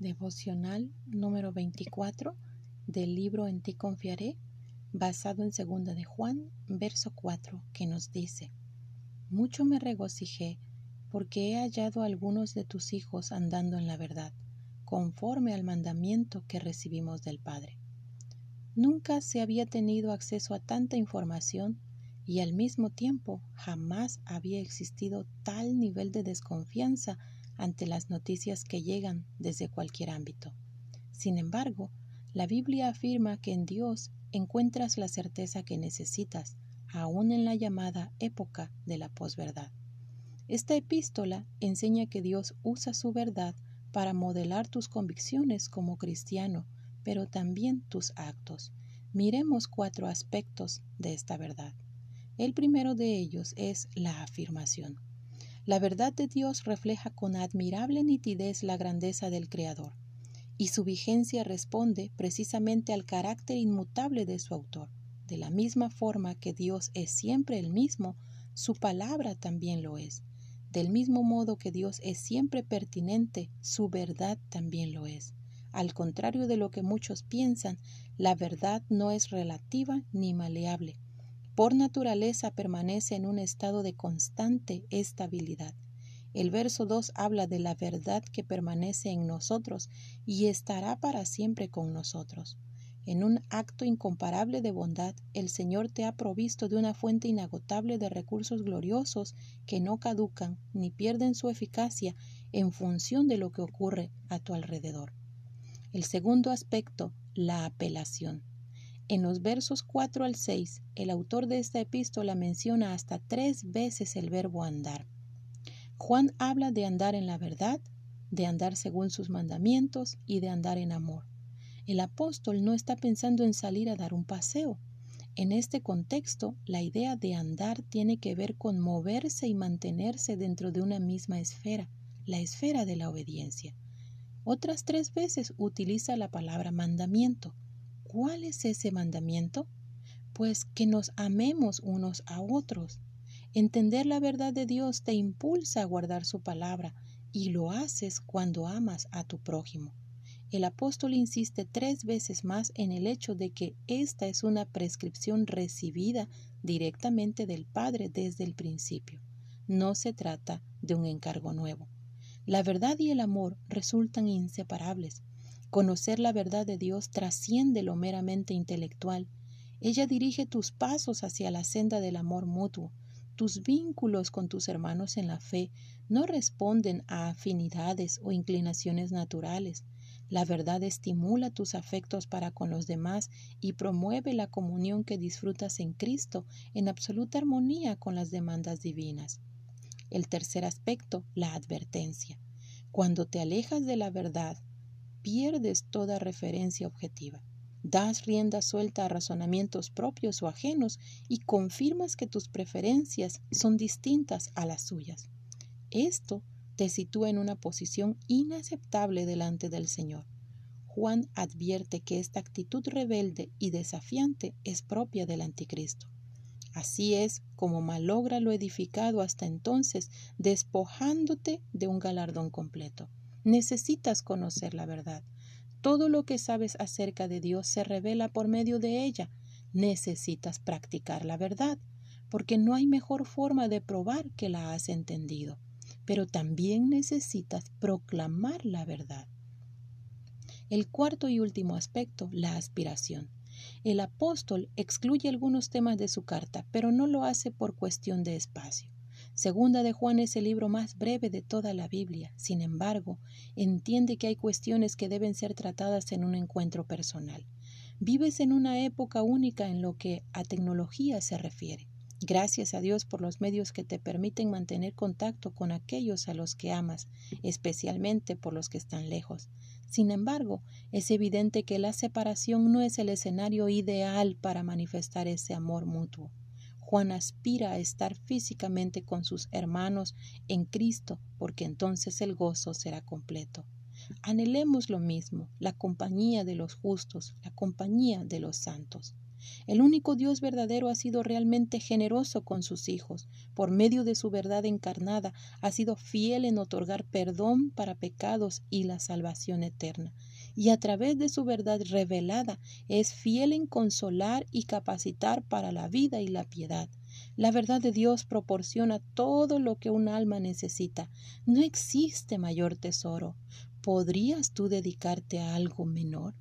Devocional número 24 del libro En ti confiaré, basado en segunda de Juan, verso 4, que nos dice: Mucho me regocijé porque he hallado a algunos de tus hijos andando en la verdad, conforme al mandamiento que recibimos del Padre. Nunca se había tenido acceso a tanta información y al mismo tiempo jamás había existido tal nivel de desconfianza ante las noticias que llegan desde cualquier ámbito. Sin embargo, la Biblia afirma que en Dios encuentras la certeza que necesitas, aún en la llamada época de la posverdad. Esta epístola enseña que Dios usa su verdad para modelar tus convicciones como cristiano, pero también tus actos. Miremos cuatro aspectos de esta verdad. El primero de ellos es la afirmación. La verdad de Dios refleja con admirable nitidez la grandeza del Creador, y su vigencia responde precisamente al carácter inmutable de su autor. De la misma forma que Dios es siempre el mismo, su palabra también lo es. Del mismo modo que Dios es siempre pertinente, su verdad también lo es. Al contrario de lo que muchos piensan, la verdad no es relativa ni maleable por naturaleza permanece en un estado de constante estabilidad. El verso 2 habla de la verdad que permanece en nosotros y estará para siempre con nosotros. En un acto incomparable de bondad, el Señor te ha provisto de una fuente inagotable de recursos gloriosos que no caducan ni pierden su eficacia en función de lo que ocurre a tu alrededor. El segundo aspecto, la apelación. En los versos 4 al 6, el autor de esta epístola menciona hasta tres veces el verbo andar. Juan habla de andar en la verdad, de andar según sus mandamientos y de andar en amor. El apóstol no está pensando en salir a dar un paseo. En este contexto, la idea de andar tiene que ver con moverse y mantenerse dentro de una misma esfera, la esfera de la obediencia. Otras tres veces utiliza la palabra mandamiento. ¿Cuál es ese mandamiento? Pues que nos amemos unos a otros. Entender la verdad de Dios te impulsa a guardar su palabra y lo haces cuando amas a tu prójimo. El apóstol insiste tres veces más en el hecho de que esta es una prescripción recibida directamente del Padre desde el principio. No se trata de un encargo nuevo. La verdad y el amor resultan inseparables. Conocer la verdad de Dios trasciende lo meramente intelectual. Ella dirige tus pasos hacia la senda del amor mutuo. Tus vínculos con tus hermanos en la fe no responden a afinidades o inclinaciones naturales. La verdad estimula tus afectos para con los demás y promueve la comunión que disfrutas en Cristo en absoluta armonía con las demandas divinas. El tercer aspecto, la advertencia. Cuando te alejas de la verdad, pierdes toda referencia objetiva. Das rienda suelta a razonamientos propios o ajenos y confirmas que tus preferencias son distintas a las suyas. Esto te sitúa en una posición inaceptable delante del Señor. Juan advierte que esta actitud rebelde y desafiante es propia del anticristo. Así es como malogra lo edificado hasta entonces, despojándote de un galardón completo. Necesitas conocer la verdad. Todo lo que sabes acerca de Dios se revela por medio de ella. Necesitas practicar la verdad, porque no hay mejor forma de probar que la has entendido. Pero también necesitas proclamar la verdad. El cuarto y último aspecto, la aspiración. El apóstol excluye algunos temas de su carta, pero no lo hace por cuestión de espacio. Segunda de Juan es el libro más breve de toda la Biblia. Sin embargo, entiende que hay cuestiones que deben ser tratadas en un encuentro personal. Vives en una época única en lo que a tecnología se refiere. Gracias a Dios por los medios que te permiten mantener contacto con aquellos a los que amas, especialmente por los que están lejos. Sin embargo, es evidente que la separación no es el escenario ideal para manifestar ese amor mutuo. Juan aspira a estar físicamente con sus hermanos en Cristo, porque entonces el gozo será completo. Anhelemos lo mismo, la compañía de los justos, la compañía de los santos. El único Dios verdadero ha sido realmente generoso con sus hijos. Por medio de su verdad encarnada, ha sido fiel en otorgar perdón para pecados y la salvación eterna. Y a través de su verdad revelada, es fiel en consolar y capacitar para la vida y la piedad. La verdad de Dios proporciona todo lo que un alma necesita. No existe mayor tesoro. ¿Podrías tú dedicarte a algo menor?